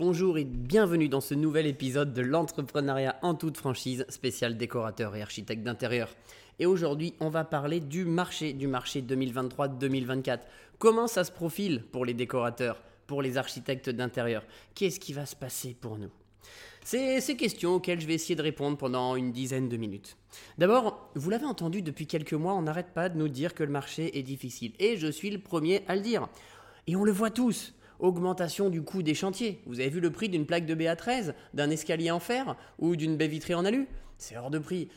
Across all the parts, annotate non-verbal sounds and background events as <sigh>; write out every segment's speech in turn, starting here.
Bonjour et bienvenue dans ce nouvel épisode de l'entrepreneuriat en toute franchise spécial décorateur et architecte d'intérieur. Et aujourd'hui, on va parler du marché, du marché 2023-2024. Comment ça se profile pour les décorateurs, pour les architectes d'intérieur? Qu'est-ce qui va se passer pour nous? C'est ces questions auxquelles je vais essayer de répondre pendant une dizaine de minutes. D'abord, vous l'avez entendu depuis quelques mois, on n'arrête pas de nous dire que le marché est difficile. Et je suis le premier à le dire. Et on le voit tous augmentation du coût des chantiers. Vous avez vu le prix d'une plaque de BA13, d'un escalier en fer ou d'une baie vitrée en alu? C'est hors de prix.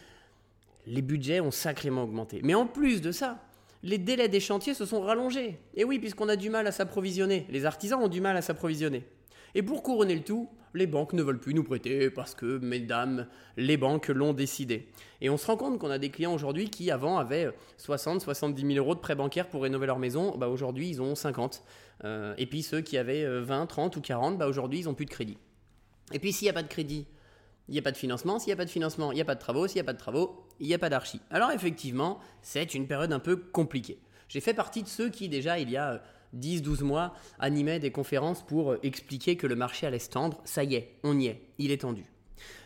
Les budgets ont sacrément augmenté. Mais en plus de ça, les délais des chantiers se sont rallongés. Et oui, puisqu'on a du mal à s'approvisionner. Les artisans ont du mal à s'approvisionner. Et pour couronner le tout, les banques ne veulent plus nous prêter parce que, mesdames, les banques l'ont décidé. Et on se rend compte qu'on a des clients aujourd'hui qui, avant, avaient 60, 70 000 euros de prêts bancaires pour rénover leur maison. Bah, aujourd'hui, ils ont 50. Euh, et puis ceux qui avaient 20, euh, 30 ou 40, bah, aujourd'hui, ils n'ont plus de crédit. Et puis s'il n'y a pas de crédit, il n'y a pas de financement. S'il n'y a pas de financement, il n'y a pas de travaux. S'il n'y a pas de travaux, il n'y a pas d'archi. Alors effectivement, c'est une période un peu compliquée. J'ai fait partie de ceux qui, déjà, il y a 10-12 mois, animait des conférences pour euh, expliquer que le marché allait se tendre. Ça y est, on y est, il est tendu.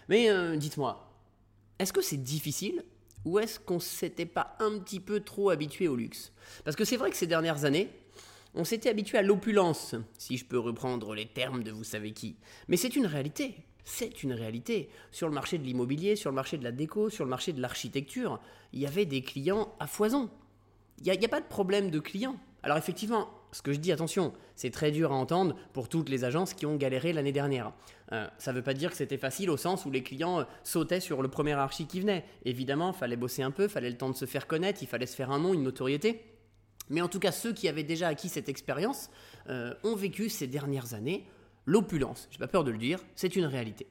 Mais euh, dites-moi, est-ce que c'est difficile ou est-ce qu'on s'était pas un petit peu trop habitué au luxe? Parce que c'est vrai que ces dernières années, on s'était habitué à l'opulence, si je peux reprendre les termes de vous savez qui. Mais c'est une réalité. C'est une réalité. Sur le marché de l'immobilier, sur le marché de la déco, sur le marché de l'architecture, il y avait des clients à foison. Il n'y a, a, pas de problème de clients. Alors effectivement, ce que je dis, attention, c'est très dur à entendre pour toutes les agences qui ont galéré l'année dernière. Euh, ça ne veut pas dire que c'était facile au sens où les clients euh, sautaient sur le premier archi qui venait. Évidemment, il fallait bosser un peu, il fallait le temps de se faire connaître, il fallait se faire un nom, une notoriété. Mais en tout cas, ceux qui avaient déjà acquis cette expérience euh, ont vécu ces dernières années l'opulence. J'ai pas peur de le dire, c'est une réalité.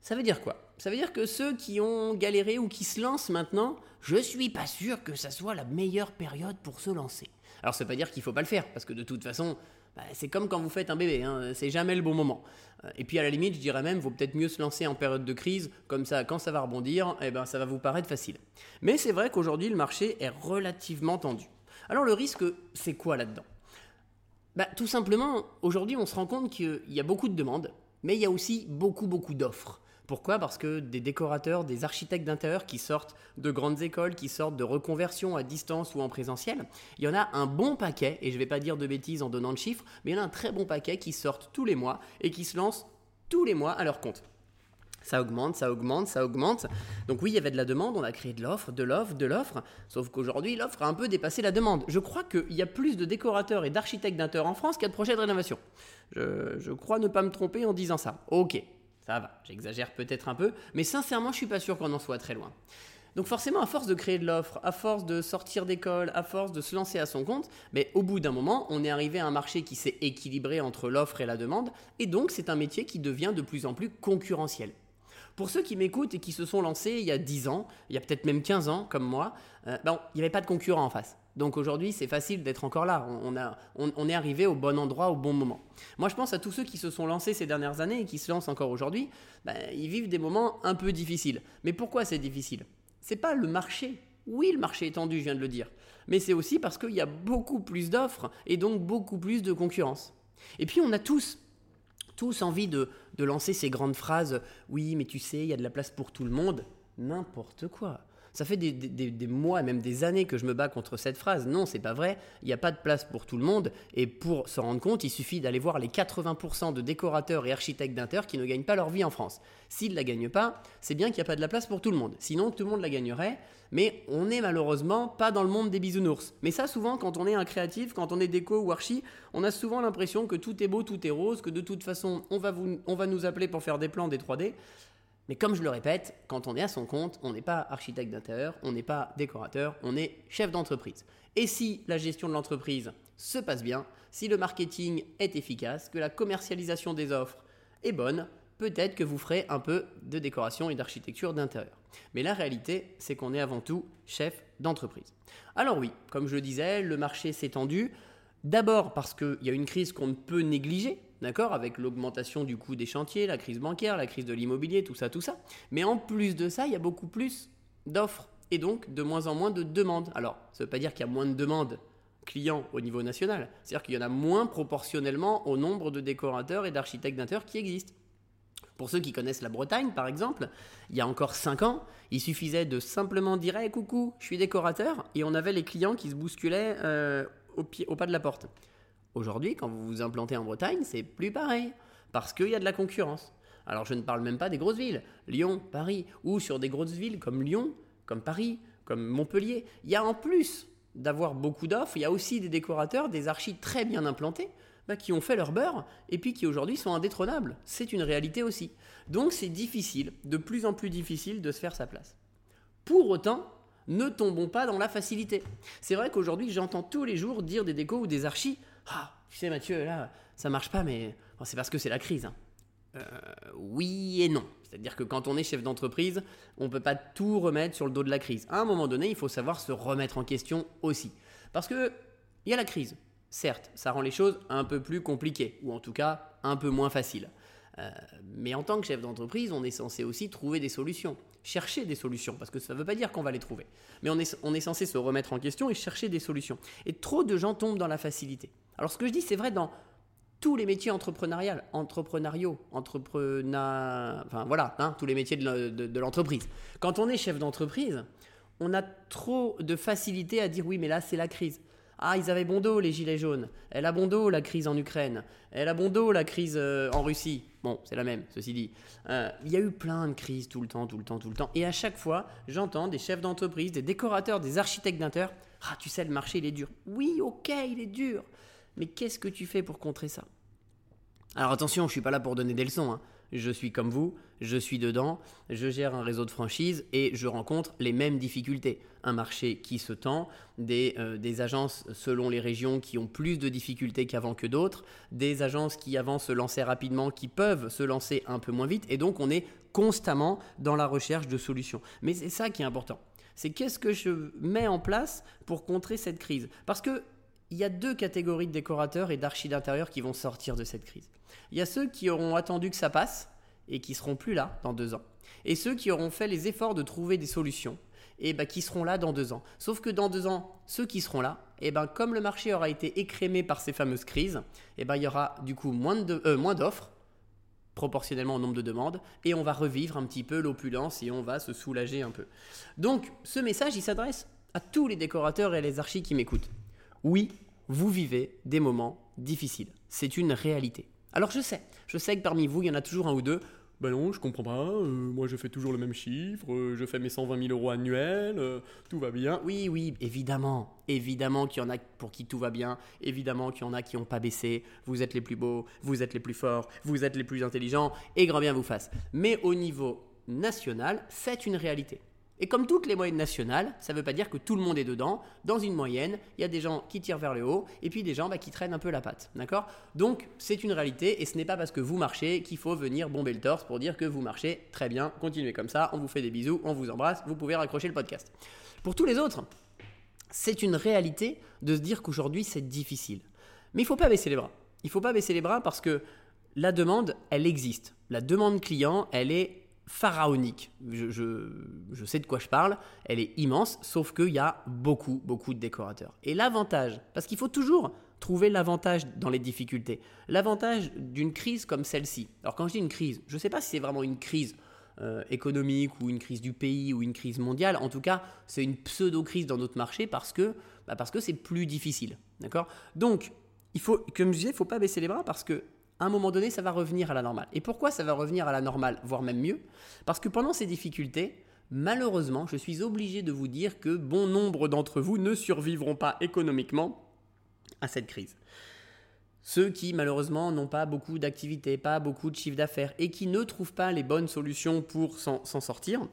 Ça veut dire quoi? Ça veut dire que ceux qui ont galéré ou qui se lancent maintenant, je suis pas sûr que ça soit la meilleure période pour se lancer. Alors, ça veut pas dire qu'il faut pas le faire, parce que de toute façon, bah, c'est comme quand vous faites un bébé, hein, c'est jamais le bon moment. Euh, et puis à la limite, je dirais même, vaut peut-être mieux se lancer en période de crise, comme ça, quand ça va rebondir, eh ben, ça va vous paraître facile. Mais c'est vrai qu'aujourd'hui, le marché est relativement tendu. Alors le risque, c'est quoi là-dedans? Bah, Tout simplement, aujourd'hui, on se rend compte qu'il y a beaucoup de demandes, mais il y a aussi beaucoup, beaucoup d'offres. Pourquoi? Parce que des décorateurs, des architectes d'intérieur qui sortent de grandes écoles, qui sortent de reconversion à distance ou en présentiel, il y en a un bon paquet, et je ne vais pas dire de bêtises en donnant de chiffres, mais il y en a un très bon paquet qui sortent tous les mois et qui se lancent tous les mois à leur compte. Ça augmente, ça augmente, ça augmente. Donc oui, il y avait de la demande, on a créé de l'offre, de l'offre, de l'offre. Sauf qu'aujourd'hui, l'offre a un peu dépassé la demande. Je crois qu'il y a plus de décorateurs et d'architectes d'intérieur en France qu'il y a de projets de rénovation. Je, je, crois ne pas me tromper en disant ça. Ok, ça va, j'exagère peut-être un peu, mais sincèrement, je suis pas sûr qu'on en soit très loin. Donc forcément, à force de créer de l'offre, à force de sortir d'école, à force de se lancer à son compte, mais au bout d'un moment, on est arrivé à un marché qui s'est équilibré entre l'offre et la demande, et donc c'est un métier qui devient de plus en plus concurrentiel. Pour ceux qui m'écoutent et qui se sont lancés il y a 10 ans, il y a peut-être même 15 ans comme moi, euh, ben, il n'y avait pas de concurrent en face. Donc aujourd'hui, c'est facile d'être encore là. On, a, on, est arrivé au bon endroit au bon moment. Moi, je pense à tous ceux qui se sont lancés ces dernières années et qui se lancent encore aujourd'hui. Ben, ils vivent des moments un peu difficiles. Mais pourquoi c'est difficile? C'est pas le marché. Oui, le marché est tendu, je viens de le dire. Mais c'est aussi parce qu'il y a beaucoup plus d'offres et donc beaucoup plus de concurrence. Et puis, on a tous, tous envie de, de lancer ces grandes phrases. Oui, mais tu sais, il y a de la place pour tout le monde. N'importe quoi. Ça fait des, mois, même des années que je me bats contre cette phrase. Non, c'est pas vrai. Il n'y a pas de place pour tout le monde. Et pour se rendre compte, il suffit d'aller voir les 80% de décorateurs et architectes d'intérieur qui ne gagnent pas leur vie en France. S'ils ne la gagnent pas, c'est bien qu'il n'y a pas de la place pour tout le monde. Sinon, tout le monde la gagnerait. Mais on n'est malheureusement pas dans le monde des bisounours. Mais ça, souvent, quand on est un créatif, quand on est déco ou archi, on a souvent l'impression que tout est beau, tout est rose, que de toute façon, on va, vous, on va nous appeler pour faire des plans, des 3D. Mais comme je le répète, quand on est à son compte, on n'est pas architecte d'intérieur, on n'est pas décorateur, on est chef d'entreprise. Et si la gestion de l'entreprise se passe bien, si le marketing est efficace, que la commercialisation des offres est bonne, peut-être que vous ferez un peu de décoration et d'architecture d'intérieur. Mais la réalité, c'est qu'on est avant tout chef d'entreprise. Alors oui, comme je le disais, le marché s'est tendu. D'abord parce qu'il y a une crise qu'on ne peut négliger, d'accord, avec l'augmentation du coût des chantiers, la crise bancaire, la crise de l'immobilier, tout ça, tout ça. Mais en plus de ça, il y a beaucoup plus d'offres et donc de moins en moins de demandes. Alors, ça ne veut pas dire qu'il y a moins de demandes clients au niveau national. C'est-à-dire qu'il y en a moins proportionnellement au nombre de décorateurs et d'architectes d'intérieur qui existent. Pour ceux qui connaissent la Bretagne, par exemple, il y a encore 5 ans, il suffisait de simplement dire hey, coucou, je suis décorateur, et on avait les clients qui se bousculaient euh, au, au pas de la porte. Aujourd'hui, quand vous vous implantez en Bretagne, c'est plus pareil, parce qu'il y a de la concurrence. Alors je ne parle même pas des grosses villes, Lyon, Paris, ou sur des grosses villes comme Lyon, comme Paris, comme Montpellier. Il y a en plus d'avoir beaucoup d'offres, il y a aussi des décorateurs, des archis très bien implantés, bah, qui ont fait leur beurre et puis qui aujourd'hui sont indétrônables. C'est une réalité aussi. Donc c'est difficile, de plus en plus difficile de se faire sa place. Pour autant, ne tombons pas dans la facilité. C'est vrai qu'aujourd'hui, j'entends tous les jours dire des décos ou des archis Ah, tu sais, Mathieu, là, ça marche pas, mais c'est parce que c'est la crise. Hein. Euh, oui et non. C'est-à-dire que quand on est chef d'entreprise, on ne peut pas tout remettre sur le dos de la crise. À un moment donné, il faut savoir se remettre en question aussi. Parce que il y a la crise. Certes, ça rend les choses un peu plus compliquées, ou en tout cas un peu moins faciles. Euh, mais en tant que chef d'entreprise, on est censé aussi trouver des solutions, chercher des solutions, parce que ça ne veut pas dire qu'on va les trouver. Mais on est, on est censé se remettre en question et chercher des solutions. Et trop de gens tombent dans la facilité. Alors ce que je dis, c'est vrai dans tous les métiers entrepreneuriaux, entrepreneuriaux, entrepreneur, enfin voilà, hein, tous les métiers de l'entreprise. Quand on est chef d'entreprise, on a trop de facilité à dire oui, mais là c'est la crise. Ah, ils avaient bon dos les gilets jaunes. Elle a bon dos la crise en Ukraine. Elle a bon dos la crise euh, en Russie. Bon, c'est la même, ceci dit. Euh, il y a eu plein de crises tout le temps, tout le temps, tout le temps. Et à chaque fois, j'entends des chefs d'entreprise, des décorateurs, des architectes d'intérieur. Ah, tu sais, le marché, il est dur. Oui, ok, il est dur. Mais qu'est-ce que tu fais pour contrer ça? Alors attention, je suis pas là pour donner des leçons. Hein. Je suis comme vous, je suis dedans, je gère un réseau de franchise et je rencontre les mêmes difficultés. Un marché qui se tend, des, euh, des agences selon les régions qui ont plus de difficultés qu'avant que d'autres, des agences qui avant se lançaient rapidement, qui peuvent se lancer un peu moins vite, et donc on est constamment dans la recherche de solutions. Mais c'est ça qui est important. C'est qu'est-ce que je mets en place pour contrer cette crise? Parce que il y a deux catégories de décorateurs et d'archi d'intérieur qui vont sortir de cette crise. Il y a ceux qui auront attendu que ça passe et qui seront plus là dans deux ans. Et ceux qui auront fait les efforts de trouver des solutions et bah, qui seront là dans deux ans. Sauf que dans deux ans, ceux qui seront là, et ben comme le marché aura été écrémé par ces fameuses crises, et ben il y aura du coup moins euh, d'offres proportionnellement au nombre de demandes, et on va revivre un petit peu l'opulence et on va se soulager un peu. Donc ce message, il s'adresse à tous les décorateurs et les archis qui m'écoutent. Oui, vous vivez des moments difficiles. C'est une réalité. Alors je sais, je sais que parmi vous, il y en a toujours un ou deux. Ben non, je comprends pas, euh, moi je fais toujours le même chiffre, euh, je fais mes 120 000 euros annuels, euh, tout va bien. Oui, oui, évidemment, évidemment qu'il y en a pour qui tout va bien, évidemment qu'il y en a qui n'ont pas baissé, vous êtes les plus beaux, vous êtes les plus forts, vous êtes les plus intelligents, et grand bien vous fasse. Mais au niveau national, c'est une réalité. Et comme toutes les moyennes nationales, ça ne veut pas dire que tout le monde est dedans. Dans une moyenne, il y a des gens qui tirent vers le haut et puis des gens bah, qui traînent un peu la patte. D'accord? Donc c'est une réalité et ce n'est pas parce que vous marchez qu'il faut venir bomber le torse pour dire que vous marchez très bien. Continuez comme ça, on vous fait des bisous, on vous embrasse, vous pouvez raccrocher le podcast. Pour tous les autres, c'est une réalité de se dire qu'aujourd'hui c'est difficile. Mais il ne faut pas baisser les bras. Il ne faut pas baisser les bras parce que la demande, elle existe. La demande client, elle est pharaonique. Je, sais de quoi je parle, elle est immense, sauf qu'il y a beaucoup, beaucoup de décorateurs. Et l'avantage, parce qu'il faut toujours trouver l'avantage dans les difficultés, l'avantage d'une crise comme celle-ci. Alors quand je dis une crise, je ne sais pas si c'est vraiment une crise euh, économique ou une crise du pays ou une crise mondiale, en tout cas c'est une pseudo-crise dans notre marché parce que bah c'est plus difficile. D'accord? Donc, il faut, comme je disais, il ne faut pas baisser les bras parce que un moment donné, ça va revenir à la normale. Et pourquoi ça va revenir à la normale, voire même mieux? Parce que pendant ces difficultés, malheureusement, je suis obligé de vous dire que bon nombre d'entre vous ne survivront pas économiquement à cette crise. Ceux qui malheureusement n'ont pas beaucoup d'activités, pas beaucoup de chiffre d'affaires et qui ne trouvent pas les bonnes solutions pour s'en sortir,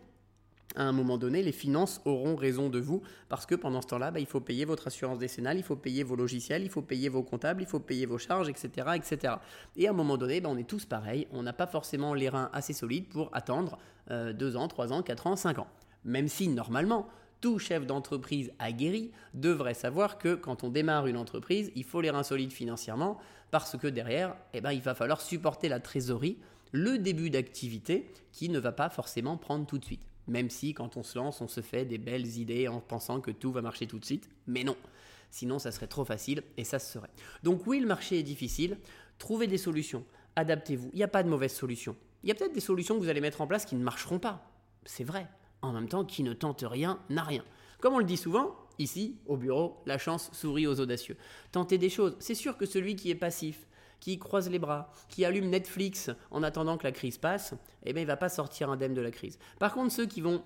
à un moment donné, les finances auront raison de vous parce que pendant ce temps-là, bah, il faut payer votre assurance décennale, il faut payer vos logiciels, il faut payer vos comptables, il faut payer vos charges, etc. etc. Et à un moment donné, bah, on est tous pareils, on n'a pas forcément les reins assez solides pour attendre 2 euh, ans, 3 ans, 4 ans, 5 ans. Même si normalement, tout chef d'entreprise aguerri devrait savoir que quand on démarre une entreprise, il faut les reins solides financièrement parce que derrière, eh ben, il va falloir supporter la trésorerie, le début d'activité qui ne va pas forcément prendre tout de suite. Même si quand on se lance, on se fait des belles idées en pensant que tout va marcher tout de suite. Mais non, Sinon, ça serait trop facile et ça se serait. Donc oui, le marché est difficile. Trouvez des solutions. Adaptez-vous. Il n'y a pas de mauvaise solution. Il y a peut-être des solutions que vous allez mettre en place qui ne marcheront pas. C'est vrai. En même temps, qui ne tente rien n'a rien. Comme on le dit souvent, ici, au bureau, la chance sourit aux audacieux. Tentez des choses. C'est sûr que celui qui est passif, qui croise les bras, qui allume Netflix en attendant que la crise passe, eh bien, va pas sortir indemne de la crise. Par contre, ceux qui vont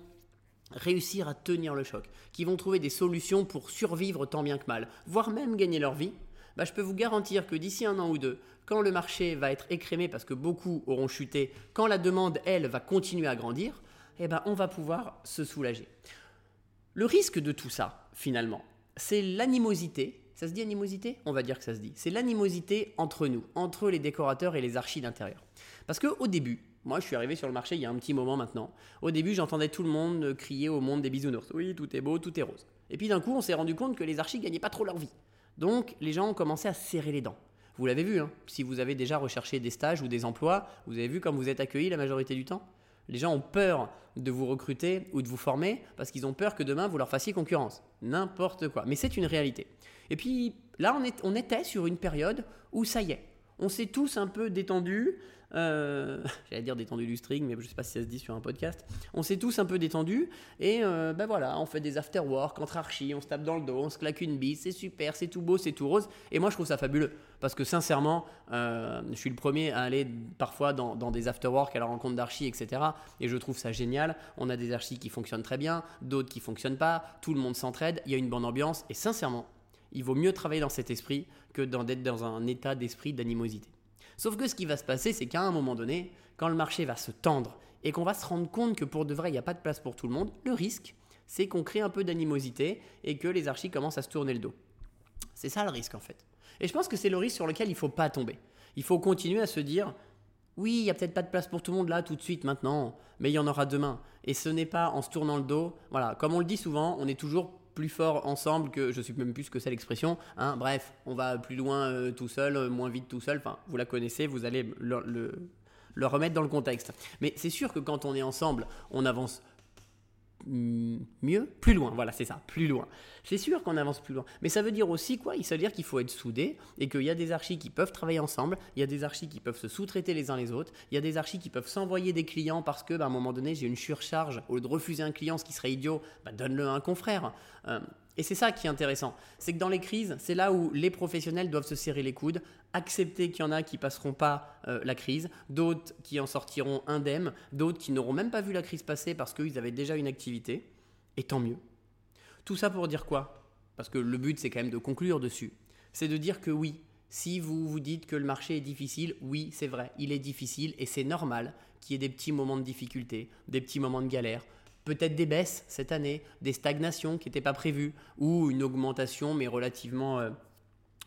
réussir à tenir le choc, qui vont trouver des solutions pour survivre tant bien que mal, voire même gagner leur vie, bah, je peux vous garantir que d'ici un an ou deux, quand le marché va être écrémé parce que beaucoup auront chuté, quand la demande, elle, va continuer à grandir, eh ben, on va pouvoir se soulager. Le risque de tout ça, finalement, c'est l'animosité. Ça se dit animosité? On va dire que ça se dit. C'est l'animosité entre nous, entre les décorateurs et les archis d'intérieur. Parce qu'au début, moi, je suis arrivé sur le marché il y a un petit moment maintenant. Au début, j'entendais tout le monde crier au monde des bisounours. Oui, tout est beau, tout est rose. Et puis d'un coup, on s'est rendu compte que les archis gagnaient pas trop leur vie. Donc, les gens ont commencé à serrer les dents. Vous l'avez vu, hein si vous avez déjà recherché des stages ou des emplois, vous avez vu comme vous êtes accueillis la majorité du temps Les gens ont peur de vous recruter ou de vous former parce qu'ils ont peur que demain vous leur fassiez concurrence. N'importe quoi. Mais c'est une réalité. Et puis là, on, était sur une période où ça y est, on s'est tous un peu détendus. Euh, <laughs> j'allais dire détendu du string, mais je sais pas si ça se dit sur un podcast. On s'est tous un peu détendus et euh, ben voilà, on fait des after work entre archis, on se tape dans le dos, on se claque une bise, c'est super, c'est tout beau, c'est tout rose. Et moi je trouve ça fabuleux parce que sincèrement, euh, je suis le premier à aller parfois dans, des after work à la rencontre d'archis, etc. Et je trouve ça génial. On a des archis qui fonctionnent très bien, d'autres qui fonctionnent pas, tout le monde s'entraide, il y a une bonne ambiance et sincèrement, il vaut mieux travailler dans cet esprit que d'être dans un état d'esprit d'animosité. Sauf que ce qui va se passer, c'est qu'à un moment donné, quand le marché va se tendre et qu'on va se rendre compte que pour de vrai, il n'y a pas de place pour tout le monde, le risque, c'est qu'on crée un peu d'animosité et que les archis commencent à se tourner le dos. C'est ça le risque en fait. Et je pense que c'est le risque sur lequel il ne faut pas tomber. Il faut continuer à se dire, oui, il n'y a peut-être pas de place pour tout le monde là, tout de suite, maintenant, mais il y en aura demain. Et ce n'est pas en se tournant le dos. Voilà, comme on le dit souvent, on est toujours plus fort ensemble que je sais même plus que c'est l'expression. Hein. Bref, on va plus loin euh, tout seul, euh, moins vite tout seul. Enfin, vous la connaissez, vous allez le, le remettre dans le contexte. Mais c'est sûr que quand on est ensemble, on avance mieux, plus loin, voilà, c'est ça, plus loin. C'est sûr qu'on avance plus loin, mais ça veut dire aussi quoi? Il veut dire qu'il faut être soudé et qu'il y a des archis qui peuvent travailler ensemble, il y a des archis qui peuvent se sous-traiter les uns les autres, il y a des archis qui peuvent s'envoyer des clients parce que, bah, à un moment donné, j'ai une surcharge, au lieu de refuser un client, ce qui serait idiot, bah, donne-le à un confrère. Euh, et c'est ça qui est intéressant. C'est que dans les crises, c'est là où les professionnels doivent se serrer les coudes, accepter qu'il y en a qui passeront pas euh, la crise, d'autres qui en sortiront indemnes, d'autres qui n'auront même pas vu la crise passer parce qu'ils avaient déjà une activité. Et tant mieux. Tout ça pour dire quoi? Parce que le but, c'est quand même de conclure dessus. C'est de dire que oui, si vous vous dites que le marché est difficile, oui, c'est vrai, il est difficile et c'est normal qu'il y ait des petits moments de difficulté, des petits moments de galère, peut-être des baisses cette année, des stagnations qui n'étaient pas prévues, ou une augmentation mais relativement euh,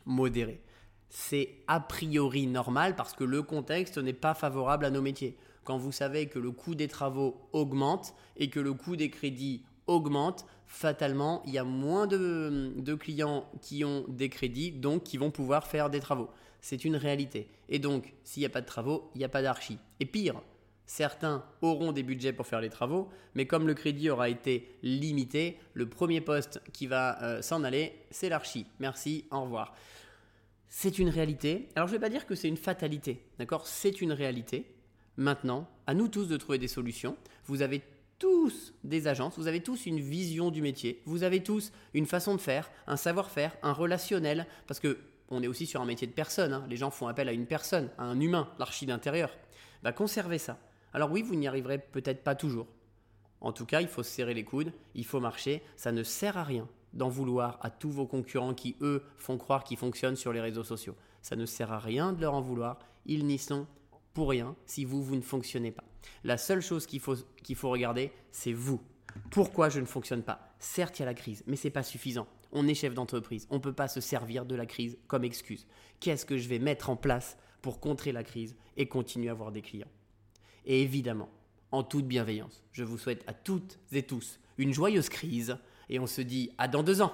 modérée. C'est a priori normal parce que le contexte n'est pas favorable à nos métiers. Quand vous savez que le coût des travaux augmente et que le coût des crédits augmente, fatalement, il y a moins de, de clients qui ont des crédits, donc qui vont pouvoir faire des travaux. C'est une réalité. Et donc, s'il n'y a pas de travaux, il n'y a pas d'archi. Et pire, Certains auront des budgets pour faire les travaux, mais comme le crédit aura été limité, le premier poste qui va euh, s'en aller, c'est l'archi. Merci, au revoir. C'est une réalité. Alors je ne vais pas dire que c'est une fatalité, d'accord? C'est une réalité. Maintenant, à nous tous de trouver des solutions. Vous avez tous des agences, vous avez tous une vision du métier, vous avez tous une façon de faire, un savoir-faire, un relationnel, parce que on est aussi sur un métier de personne. Hein. Les gens font appel à une personne, à un humain, l'archi d'intérieur. Bah, conservez ça. Alors oui, vous n'y arriverez peut-être pas toujours. En tout cas, il faut se serrer les coudes, il faut marcher, ça ne sert à rien d'en vouloir à tous vos concurrents qui, eux, font croire qu'ils fonctionnent sur les réseaux sociaux. Ça ne sert à rien de leur en vouloir, ils n'y sont pour rien si vous, vous ne fonctionnez pas. La seule chose qu'il faut, regarder, c'est vous. Pourquoi je ne fonctionne pas? Certes, il y a la crise, mais ce n'est pas suffisant. On est chef d'entreprise, on ne peut pas se servir de la crise comme excuse. Qu'est-ce que je vais mettre en place pour contrer la crise et continuer à avoir des clients? Et évidemment, en toute bienveillance, je vous souhaite à toutes et tous une joyeuse crise. Et on se dit à dans deux ans